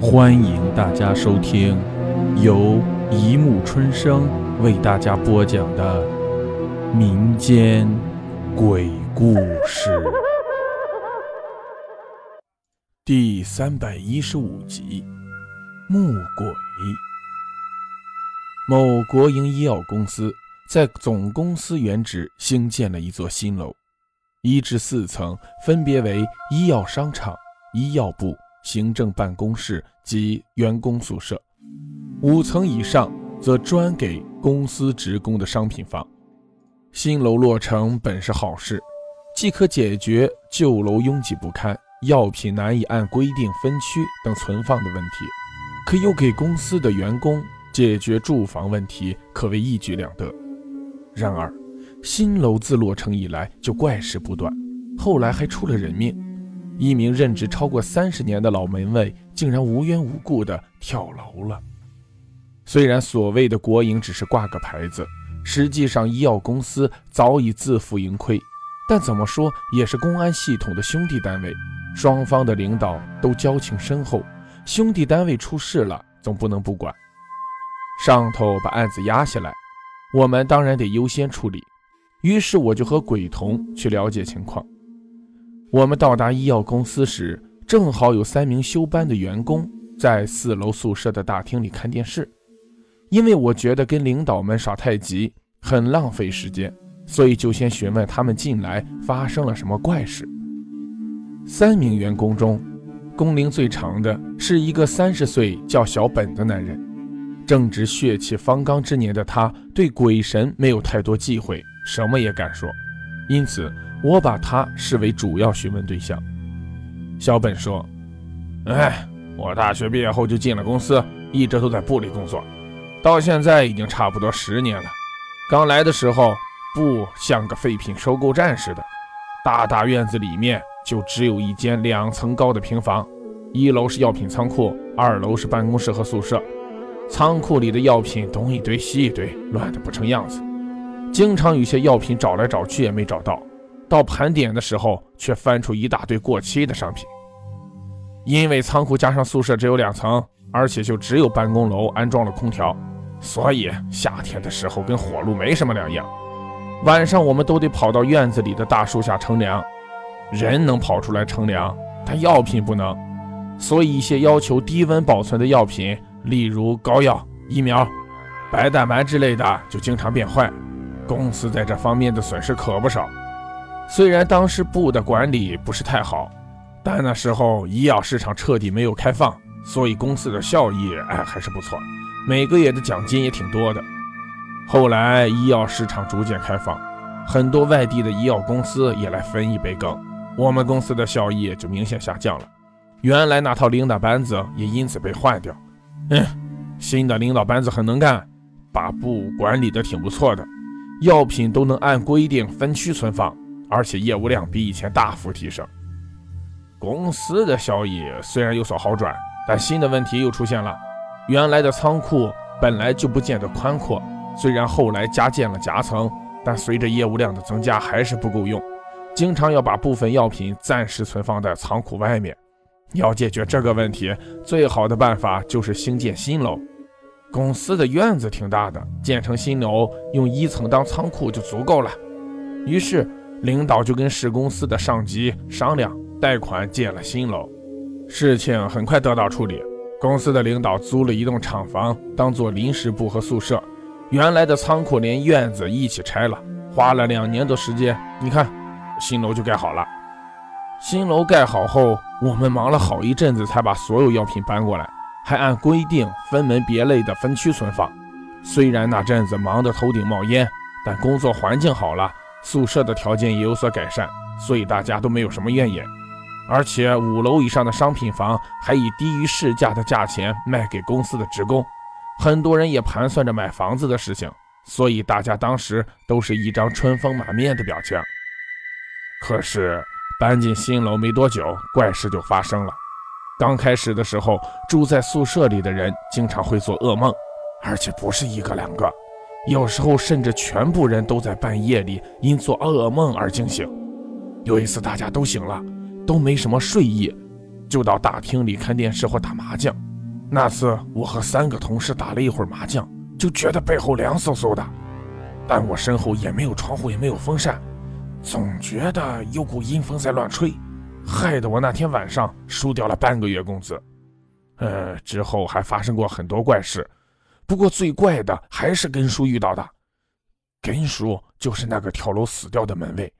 欢迎大家收听由一木春生为大家播讲的民间鬼故事第三百一十五集《木鬼》。某国营医药公司在总公司原址兴建了一座新楼，一至四层分别为医药商场、医药部。行政办公室及员工宿舍，五层以上则专给公司职工的商品房。新楼落成本是好事，既可解决旧楼拥挤不堪、药品难以按规定分区等存放的问题，可又给公司的员工解决住房问题，可谓一举两得。然而，新楼自落成以来就怪事不断，后来还出了人命。一名任职超过三十年的老门卫竟然无缘无故的跳楼了。虽然所谓的国营只是挂个牌子，实际上医药公司早已自负盈亏，但怎么说也是公安系统的兄弟单位，双方的领导都交情深厚，兄弟单位出事了总不能不管。上头把案子压下来，我们当然得优先处理，于是我就和鬼童去了解情况。我们到达医药公司时，正好有三名休班的员工在四楼宿舍的大厅里看电视。因为我觉得跟领导们耍太极很浪费时间，所以就先询问他们进来发生了什么怪事。三名员工中，工龄最长的是一个三十岁叫小本的男人，正值血气方刚之年的他，对鬼神没有太多忌讳，什么也敢说，因此。我把他视为主要询问对象。小本说：“哎，我大学毕业后就进了公司，一直都在部里工作，到现在已经差不多十年了。刚来的时候，部像个废品收购站似的，大大院子里面就只有一间两层高的平房，一楼是药品仓库，二楼是办公室和宿舍。仓库里的药品东一堆西一堆，乱得不成样子，经常有些药品找来找去也没找到。”到盘点的时候，却翻出一大堆过期的商品。因为仓库加上宿舍只有两层，而且就只有办公楼安装了空调，所以夏天的时候跟火炉没什么两样。晚上我们都得跑到院子里的大树下乘凉。人能跑出来乘凉，但药品不能，所以一些要求低温保存的药品，例如膏药、疫苗、白蛋白之类的，就经常变坏。公司在这方面的损失可不少。虽然当时部的管理不是太好，但那时候医药市场彻底没有开放，所以公司的效益哎还是不错，每个月的奖金也挺多的。后来医药市场逐渐开放，很多外地的医药公司也来分一杯羹，我们公司的效益就明显下降了。原来那套领导班子也因此被换掉。嗯，新的领导班子很能干，把部管理的挺不错的，药品都能按规定分区存放。而且业务量比以前大幅提升，公司的效益虽然有所好转，但新的问题又出现了。原来的仓库本来就不见得宽阔，虽然后来加建了夹层，但随着业务量的增加还是不够用，经常要把部分药品暂时存放在仓库外面。要解决这个问题，最好的办法就是兴建新楼。公司的院子挺大的，建成新楼用一层当仓库就足够了。于是。领导就跟市公司的上级商量，贷款建了新楼。事情很快得到处理，公司的领导租了一栋厂房当做临时部和宿舍，原来的仓库连院子一起拆了，花了两年多时间。你看，新楼就盖好了。新楼盖好后，我们忙了好一阵子才把所有药品搬过来，还按规定分门别类的分区存放。虽然那阵子忙得头顶冒烟，但工作环境好了。宿舍的条件也有所改善，所以大家都没有什么怨言。而且五楼以上的商品房还以低于市价的价钱卖给公司的职工，很多人也盘算着买房子的事情，所以大家当时都是一张春风满面的表情。可是搬进新楼没多久，怪事就发生了。刚开始的时候，住在宿舍里的人经常会做噩梦，而且不是一个两个。有时候甚至全部人都在半夜里因做噩梦而惊醒。有一次大家都醒了，都没什么睡意，就到大厅里看电视或打麻将。那次我和三个同事打了一会儿麻将，就觉得背后凉飕飕的，但我身后也没有窗户，也没有风扇，总觉得有股阴风在乱吹，害得我那天晚上输掉了半个月工资。呃，之后还发生过很多怪事，不过最怪的还是根叔遇到的。根叔就是那个跳楼死掉的门卫，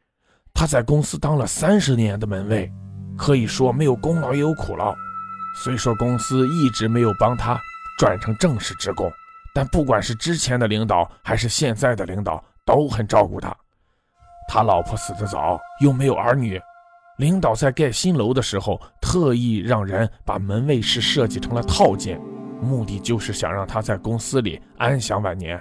他在公司当了三十年的门卫，可以说没有功劳也有苦劳。虽说公司一直没有帮他转成正式职工，但不管是之前的领导还是现在的领导都很照顾他。他老婆死得早，又没有儿女。领导在盖新楼的时候，特意让人把门卫室设计成了套间，目的就是想让他在公司里安享晚年。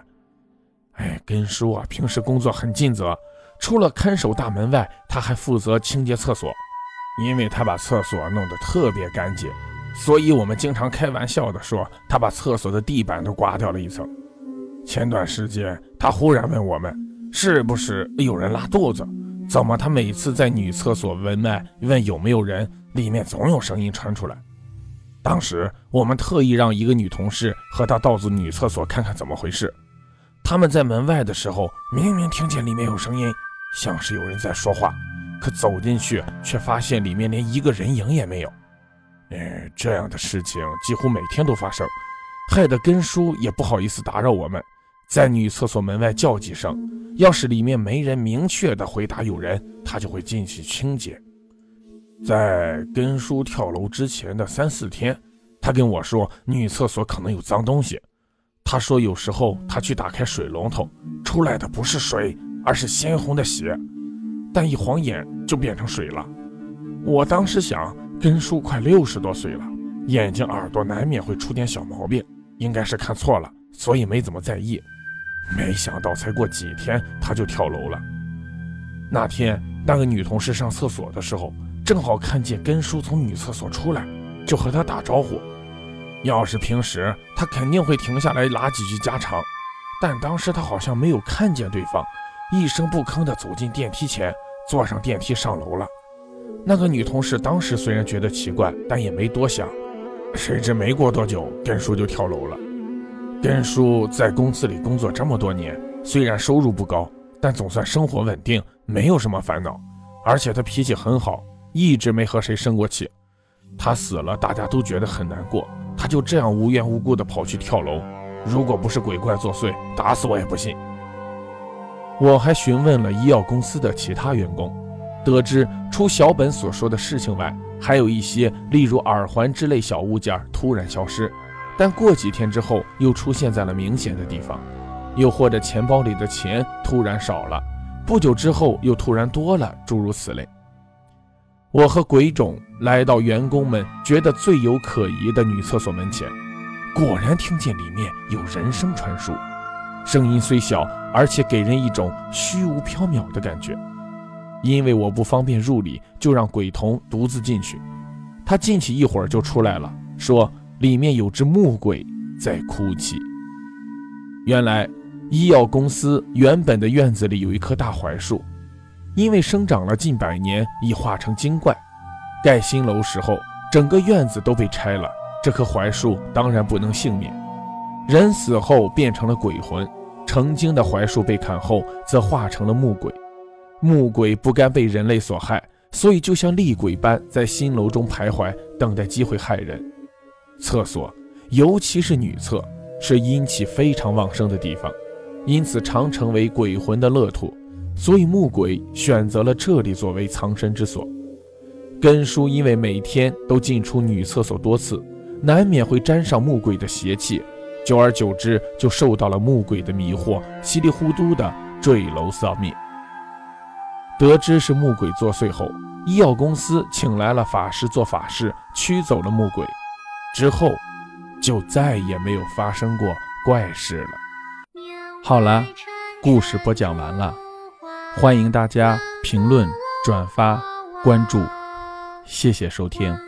哎，根叔啊，平时工作很尽责，除了看守大门外，他还负责清洁厕所，因为他把厕所弄得特别干净，所以我们经常开玩笑的说，他把厕所的地板都刮掉了一层。前段时间，他忽然问我们，是不是有人拉肚子？怎么？他每次在女厕所闻脉，问有没有人，里面总有声音传出来。当时我们特意让一个女同事和他到子女厕所看看怎么回事。他们在门外的时候，明明听见里面有声音，像是有人在说话，可走进去却发现里面连一个人影也没有。哎，这样的事情几乎每天都发生，害得根叔也不好意思打扰我们。在女厕所门外叫几声，要是里面没人明确的回答有人，他就会进去清洁。在根叔跳楼之前的三四天，他跟我说女厕所可能有脏东西。他说有时候他去打开水龙头，出来的不是水，而是鲜红的血，但一晃眼就变成水了。我当时想，根叔快六十多岁了，眼睛耳朵难免会出点小毛病，应该是看错了，所以没怎么在意。没想到才过几天，他就跳楼了。那天那个女同事上厕所的时候，正好看见根叔从女厕所出来，就和他打招呼。要是平时，他肯定会停下来拉几句家常，但当时他好像没有看见对方，一声不吭地走进电梯前，坐上电梯上楼了。那个女同事当时虽然觉得奇怪，但也没多想。谁知没过多久，根叔就跳楼了。根叔在公司里工作这么多年，虽然收入不高，但总算生活稳定，没有什么烦恼。而且他脾气很好，一直没和谁生过气。他死了，大家都觉得很难过。他就这样无缘无故的跑去跳楼，如果不是鬼怪作祟，打死我也不信。我还询问了医药公司的其他员工，得知除小本所说的事情外，还有一些，例如耳环之类小物件突然消失。但过几天之后又出现在了明显的地方，又或者钱包里的钱突然少了，不久之后又突然多了，诸如此类。我和鬼冢来到员工们觉得最有可疑的女厕所门前，果然听见里面有人声传输，声音虽小，而且给人一种虚无缥缈的感觉。因为我不方便入里，就让鬼童独自进去。他进去一会儿就出来了，说。里面有只木鬼在哭泣。原来，医药公司原本的院子里有一棵大槐树，因为生长了近百年，已化成精怪。盖新楼时候，整个院子都被拆了，这棵槐树当然不能幸免。人死后变成了鬼魂，成精的槐树被砍后，则化成了木鬼。木鬼不甘被人类所害，所以就像厉鬼般在新楼中徘徊，等待机会害人。厕所，尤其是女厕，是阴气非常旺盛的地方，因此常成为鬼魂的乐土。所以木鬼选择了这里作为藏身之所。根叔因为每天都进出女厕所多次，难免会沾上木鬼的邪气，久而久之就受到了木鬼的迷惑，稀里糊涂的坠楼丧命。得知是木鬼作祟后，医药公司请来了法师做法事，驱走了木鬼。之后，就再也没有发生过怪事了。好了，故事播讲完了，欢迎大家评论、转发、关注，谢谢收听。